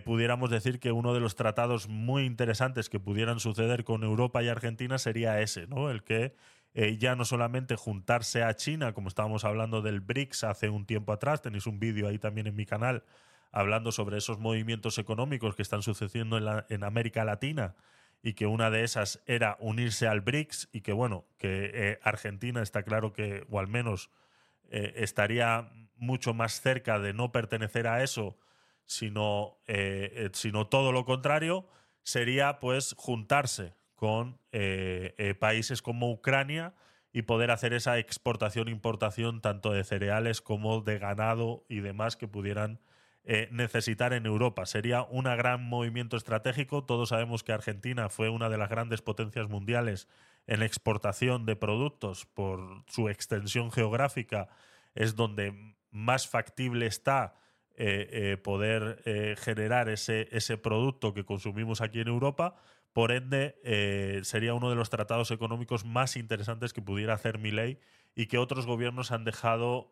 pudiéramos decir que uno de los tratados muy interesantes que pudieran suceder con Europa y Argentina sería ese, ¿no? El que ya no solamente juntarse a China, como estábamos hablando del BRICS hace un tiempo atrás, tenéis un vídeo ahí también en mi canal hablando sobre esos movimientos económicos que están sucediendo en, la- en América Latina y que una de esas era unirse al BRICS y que bueno, que eh, Argentina está claro que, o al menos eh, estaría mucho más cerca de no pertenecer a eso, sino, eh, sino todo lo contrario, sería pues juntarse con países como Ucrania y poder hacer esa exportación-importación tanto de cereales como de ganado y demás que pudieran eh, necesitar en Europa. Sería un gran movimiento estratégico. Todos sabemos que Argentina fue una de las grandes potencias mundiales en exportación de productos por su extensión geográfica. Es donde más factible está eh, eh, poder generar ese, ese producto que consumimos aquí en Europa. Por ende, sería uno de los tratados económicos más interesantes que pudiera hacer mi ley y que otros gobiernos han dejado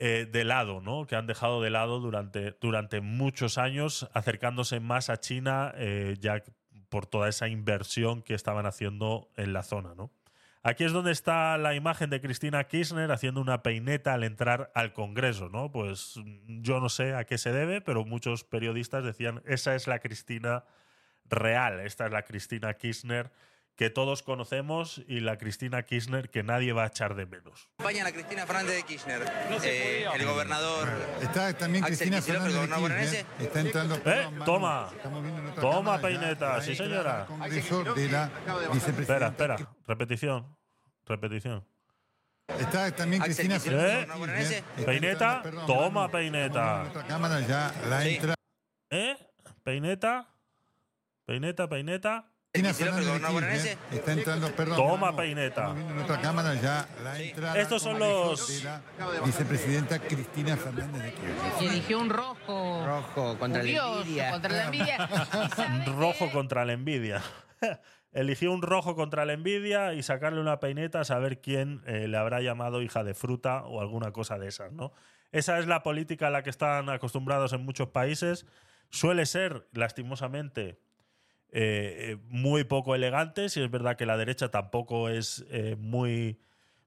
eh, de lado, ¿no? Que han dejado de lado durante, durante muchos años, acercándose más a China, eh, ya por toda esa inversión que estaban haciendo en la zona, ¿no? Aquí es donde está la imagen de Cristina Kirchner haciendo una peineta al entrar al Congreso, ¿no? Pues mm, yo no sé a qué se debe, pero muchos periodistas decían, esa es la Cristina real, esta es la Cristina Kirchner que todos conocemos y la Cristina Kirchner que nadie va a echar de menos. Acompaña a Cristina Fernández de Kirchner, eh, el gobernador. Está también Axel Cristina Fernández de Kirchner. Está entrando. Eh, toma. Toma, peineta, sí, señora. de la. Espera, espera, repetición, repetición. Está también Axel Cristina Fernández. ¿Eh? de Kirchner. Peineta, perdón, toma peineta. otra cámara ya la Sí. entrada. ¿Eh? ¿Peineta? Peineta, Peineta. Está entrando, perdón. Toma, peineta. en otra cámara ya la entrada Estos son los- la vicepresidenta Cristina Fernández de Kirchner. Y eligió un rojo. Rojo contra la envidia. Contra la envidia. ¿Y sabe rojo contra la envidia. Eligió un rojo contra la envidia y sacarle una peineta a saber quién eh, le habrá llamado hija de fruta o alguna cosa de esas, ¿no? Esa es la política a la que están acostumbrados en muchos países. Suele ser, lastimosamente, eh, eh, muy poco elegante. Si es verdad que la derecha tampoco es eh, muy,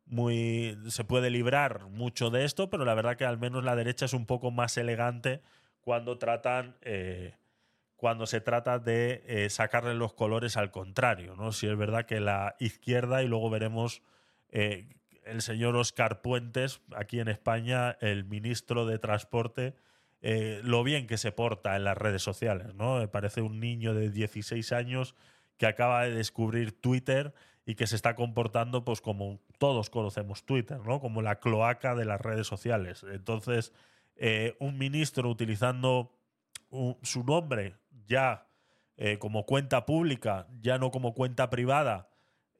muy. se puede librar mucho de esto, pero la verdad que al menos la derecha es un poco más elegante cuando tratan. cuando se trata de sacarle los colores al contrario, ¿no? Si es verdad que la izquierda, y luego veremos el señor Oscar Puentes, aquí en España, el ministro de Transporte, eh, lo bien que se porta en las redes sociales, ¿no? Parece un niño de 16 años que acaba de descubrir Twitter y que se está comportando pues como todos conocemos Twitter, ¿no? Como la cloaca de las redes sociales. Entonces, eh, un ministro utilizando su nombre ya eh, como cuenta pública, ya no como cuenta privada,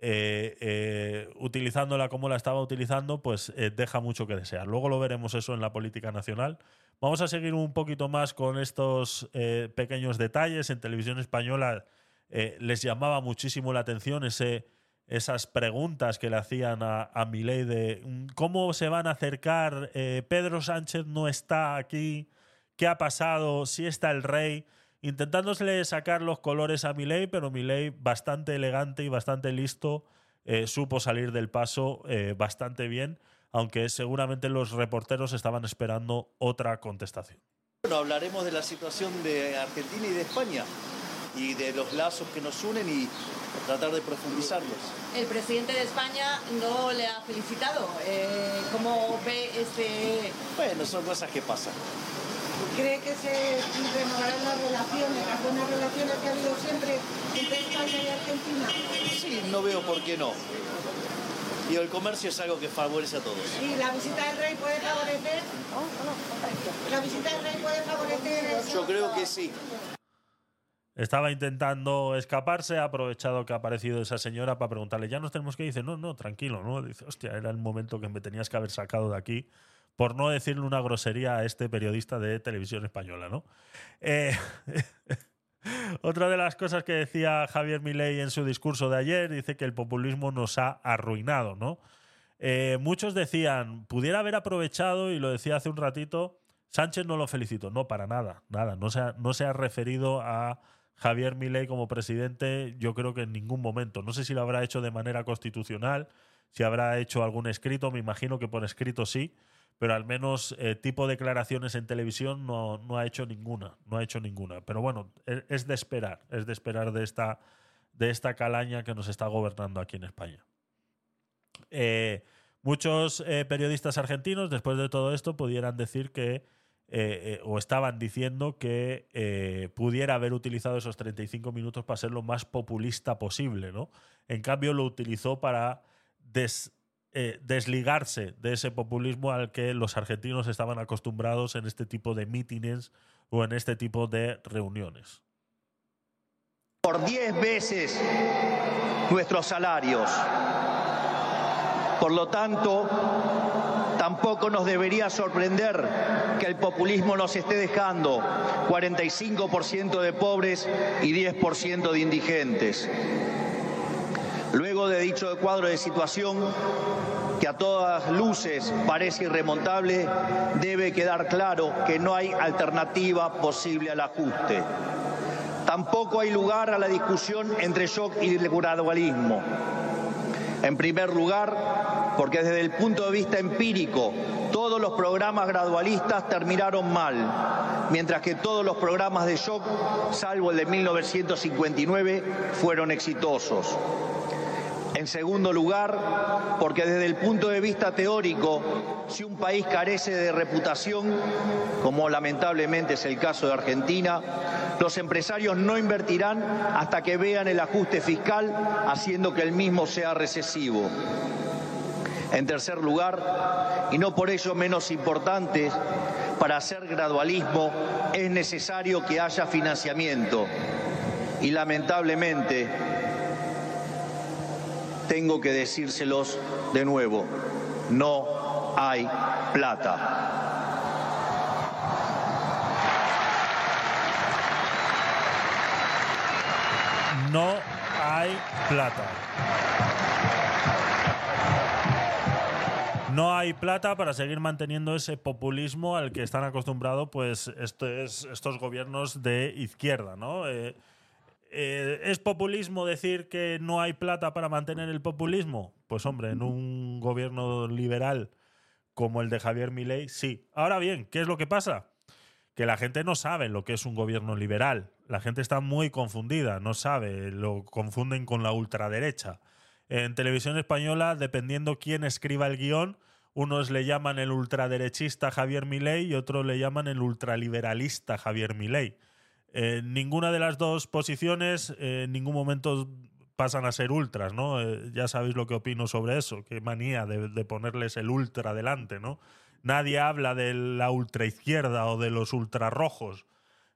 eh, eh, utilizándola como la estaba utilizando, pues eh, deja mucho que desear. Luego lo veremos eso en la política nacional. Vamos a seguir un poquito más con estos pequeños detalles. En televisión española les llamaba muchísimo la atención ese, esas preguntas que le hacían a, a de mm, cómo se van a acercar, Pedro Sánchez no está aquí, qué ha pasado, si está el rey, intentándosele sacar los colores a Milei, pero Milei bastante elegante y bastante listo, eh, supo salir del paso eh, bastante bien, aunque seguramente los reporteros estaban esperando otra contestación. Bueno, hablaremos de la situación de Argentina y de España y de los lazos que nos unen y tratar de profundizarlos. El presidente de España no le ha felicitado. Eh, ¿Cómo ve este...? Bueno, son cosas que pasan. ¿Cree que se renovarán las relaciones, las buenas relaciones que ha habido siempre entre España y Argentina? Sí, no veo por qué no. Digo, el comercio es algo que favorece a todos. ¿Y la visita del rey puede favorecer? ¿La visita del rey puede favorecer eso? Yo creo que sí. Estaba intentando escaparse, ha aprovechado que ha aparecido esa señora para preguntarle, ¿ya nos tenemos que ir? Dice, no, no, tranquilo, ¿no? Dice, hostia, era el momento que me tenías que haber sacado de aquí por no decirle una grosería a este periodista de televisión española, ¿no? Eh, otra de las cosas que decía Javier Milei en su discurso de ayer, dice que el populismo nos ha arruinado, ¿no? Eh, muchos decían, pudiera haber aprovechado, y lo decía hace un ratito, Sánchez no lo felicito. No, para nada, nada. No se ha, no se ha referido a Javier Milei como presidente, yo creo que en ningún momento. No sé si lo habrá hecho de manera constitucional, si habrá hecho algún escrito, me imagino que por escrito sí, pero al menos eh, tipo declaraciones en televisión no, no ha hecho ninguna, no ha hecho ninguna. Pero bueno, es, es de esperar, es de esperar de esta, de esta calaña que nos está gobernando aquí en España. Eh, muchos eh, periodistas argentinos, después de todo esto, pudieran decir que, o estaban diciendo que pudiera haber utilizado esos 35 minutos para ser lo más populista posible, ¿no? En cambio, lo utilizó para des- eh, desligarse de ese populismo al que los argentinos estaban acostumbrados en este tipo de mítines o en este tipo de reuniones. Por 10 veces nuestros salarios. Por lo tanto, tampoco nos debería sorprender que el populismo nos esté dejando 45% de pobres y 10% de indigentes. Luego de dicho cuadro de situación, que a todas luces parece irremontable, debe quedar claro que no hay alternativa posible al ajuste. Tampoco hay lugar a la discusión entre shock y gradualismo. En primer lugar, porque desde el punto de vista empírico, todos los programas gradualistas terminaron mal, mientras que todos los programas de shock, salvo el de 1959, fueron exitosos. En segundo lugar, porque desde el punto de vista teórico, si un país carece de reputación, como lamentablemente es el caso de Argentina, los empresarios no invertirán hasta que vean el ajuste fiscal, haciendo que el mismo sea recesivo. En tercer lugar, y no por ello menos importante, para hacer gradualismo es necesario que haya financiamiento. Y lamentablemente tengo que decírselos de nuevo, no hay plata. No hay plata. No hay plata para seguir manteniendo ese populismo al que están acostumbrados pues estos, estos gobiernos de izquierda, ¿no? Eh, eh, ¿Es populismo decir que no hay plata para mantener el populismo? Pues hombre, en un gobierno liberal como el de Javier Milei, sí. Ahora bien, ¿qué es lo que pasa? Que la gente no sabe lo que es un gobierno liberal. La gente está muy confundida, no sabe, lo confunden con la ultraderecha. En televisión española, dependiendo quién escriba el guion, unos le llaman el ultraderechista Javier Milei y otros le llaman el ultraliberalista Javier Milei. Eh, ninguna de las dos posiciones eh, en ningún momento pasan a ser ultras, ¿no? Eh, ya sabéis lo que opino sobre eso, qué manía de, ponerles el ultra delante, ¿no? Nadie habla de la ultraizquierda o de los ultrarrojos.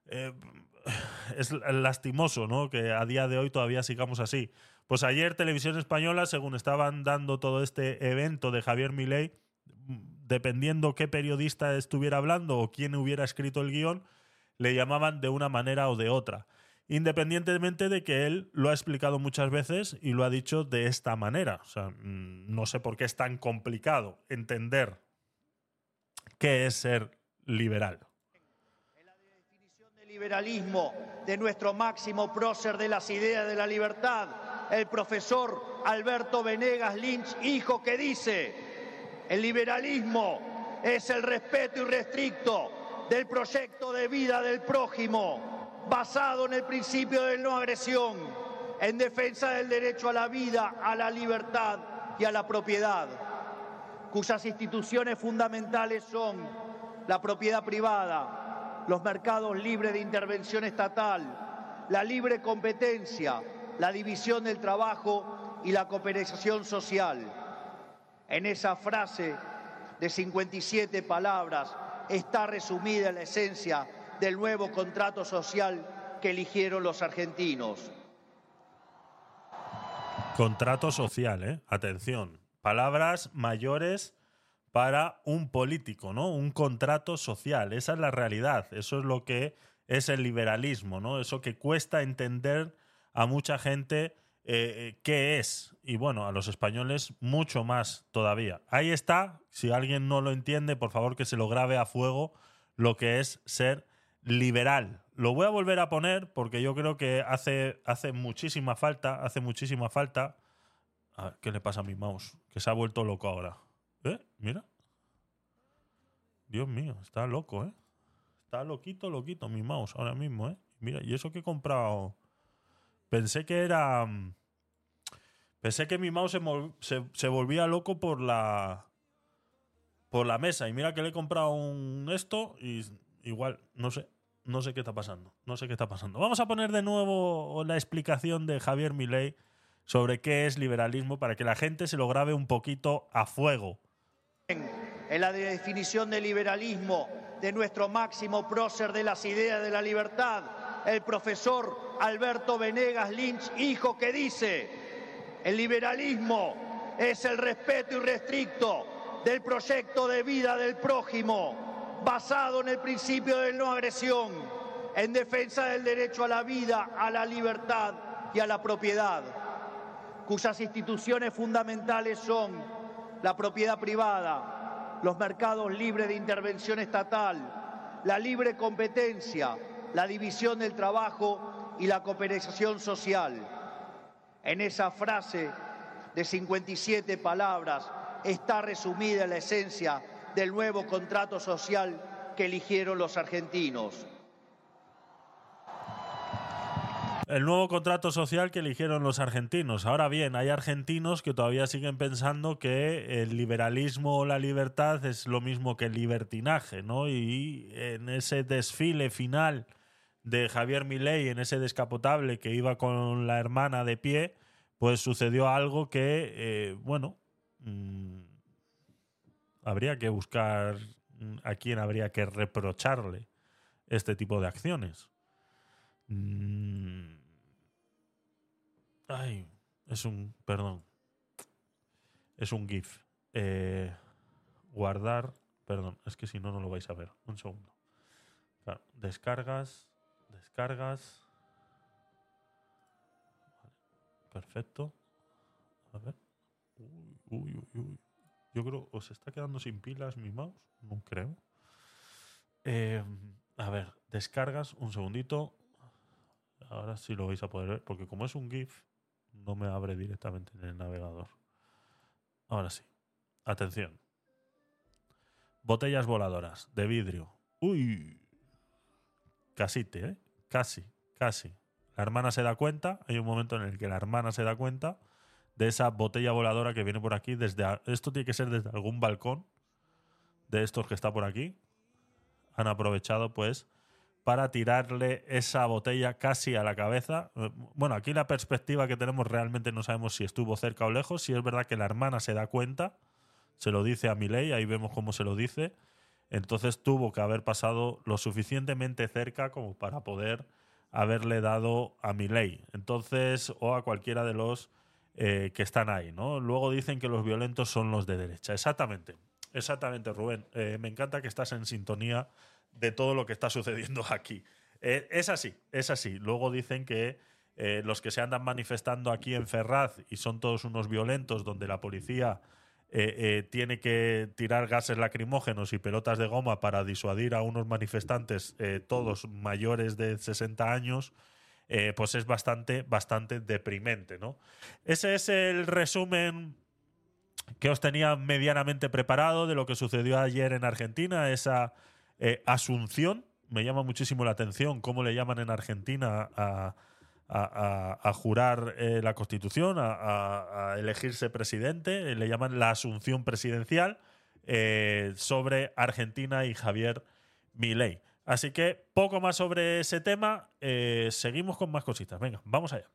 es lastimoso, ¿no? Que a día de hoy todavía sigamos así. Pues ayer Televisión Española, según estaban dando todo este evento de Javier Milei, dependiendo qué periodista estuviera hablando o quién hubiera escrito el guion, le llamaban de una manera o de otra. Independientemente de que él lo ha explicado muchas veces y lo ha dicho de esta manera. O sea, mm, no sé por qué es tan complicado entender qué es ser liberal. En la definición de liberalismo de nuestro máximo prócer de las ideas de la libertad, el profesor Alberto Venegas Lynch, hijo, que dice, el liberalismo es el respeto irrestricto del proyecto de vida del prójimo, basado en el principio de no agresión, en defensa del derecho a la vida, a la libertad y a la propiedad, cuyas instituciones fundamentales son la propiedad privada, los mercados libres de intervención estatal, la libre competencia, la división del trabajo y la cooperación social. En esa frase de 57 palabras está resumida la esencia del nuevo contrato social que eligieron los argentinos. Contrato social, ¿eh? Atención. Palabras mayores para un político, ¿no? Un contrato social. Esa es la realidad. Eso es lo que es el liberalismo, ¿no? Eso que cuesta entender a mucha gente eh, qué es. Y bueno, a los españoles mucho más todavía. Ahí está. Si alguien no lo entiende, por favor que se lo grabe a fuego lo que es ser liberal. Lo voy a volver a poner porque yo creo que hace, hace muchísima falta, hace muchísima falta. A ver, ¿qué le pasa a mi mouse? Que se ha vuelto loco ahora. ¿Eh? Mira. Dios mío, está loco, ¿eh? Está loquito, loquito mi mouse ahora mismo, ¿eh? Mira, y eso que he comprado Pensé que era. Mm, pensé que mi mouse se, volvía loco por la. Por la mesa. Y mira que le he comprado un esto y igual, no sé. No sé qué está pasando. No sé qué está pasando. Vamos a poner de nuevo la explicación de Javier Milei sobre qué es liberalismo para que la gente se lo grabe un poquito a fuego. En la definición de liberalismo de nuestro máximo prócer de las ideas de la libertad, el profesor Alberto Venegas Lynch, hijo, que dice, el liberalismo es el respeto irrestricto del proyecto de vida del prójimo, basado en el principio de no agresión, en defensa del derecho a la vida, a la libertad y a la propiedad, cuyas instituciones fundamentales son la propiedad privada, los mercados libres de intervención estatal, la libre competencia, la división del trabajo y la cooperación social. En esa frase de 57 palabras está resumida la esencia del nuevo contrato social que eligieron los argentinos. El nuevo contrato social que eligieron los argentinos. Ahora bien, hay argentinos que todavía siguen pensando que el liberalismo o la libertad es lo mismo que el libertinaje, ¿no? Y en ese desfile final de Javier Milei en ese descapotable que iba con la hermana de pie, pues sucedió algo que, eh, bueno, mm, habría que buscar a quién habría que reprocharle este tipo de acciones. Mm, Ay, es un. Perdón. Es un GIF. Eh, guardar. Perdón, es que si no, no lo vais a ver. Un segundo. Descargas. Descargas. Perfecto. A ver. Uy, uy, uy. Yo creo. ¿Os está quedando sin pilas mi mouse? No creo. Eh, a ver, descargas. Un segundito. Ahora sí lo vais a poder ver. Porque como es un GIF, no me abre directamente en el navegador. Ahora sí. Atención. Botellas voladoras de vidrio. Uy. Casite, ¿eh? Casi, casi. La hermana se da cuenta. Hay un momento en el que la hermana se da cuenta de esa botella voladora que viene por aquí desde... Esto tiene que ser desde algún balcón de estos que está por aquí. Han aprovechado, pues, para tirarle esa botella casi a la cabeza. Bueno, aquí la perspectiva que tenemos realmente no sabemos si estuvo cerca o lejos. Si es verdad que la hermana se da cuenta, se lo dice a Milei, ahí vemos cómo se lo dice. Entonces tuvo que haber pasado lo suficientemente cerca como para poder haberle dado a Milei. Entonces, o a cualquiera de los eh, que están ahí, ¿no? Luego dicen que los violentos son los de derecha. Exactamente. Exactamente, Rubén. Eh, me encanta que estás en sintonía de todo lo que está sucediendo aquí. Eh, es así, es así. Luego dicen que los que se andan manifestando aquí en Ferraz y son todos unos violentos donde la policía eh, eh, tiene que tirar gases lacrimógenos y pelotas de goma para disuadir a unos manifestantes, eh, todos mayores de 60 años, pues es bastante, bastante deprimente, ¿no? Ese es el resumen que os tenía medianamente preparado de lo que sucedió ayer en Argentina, esa asunción. Me llama muchísimo la atención cómo le llaman en Argentina a, a- jurar eh, la Constitución, a, elegirse presidente. eh, Le llaman la asunción presidencial eh, sobre Argentina y Javier Milei. Así que poco más sobre ese tema. seguimos con más cositas. Venga, vamos allá.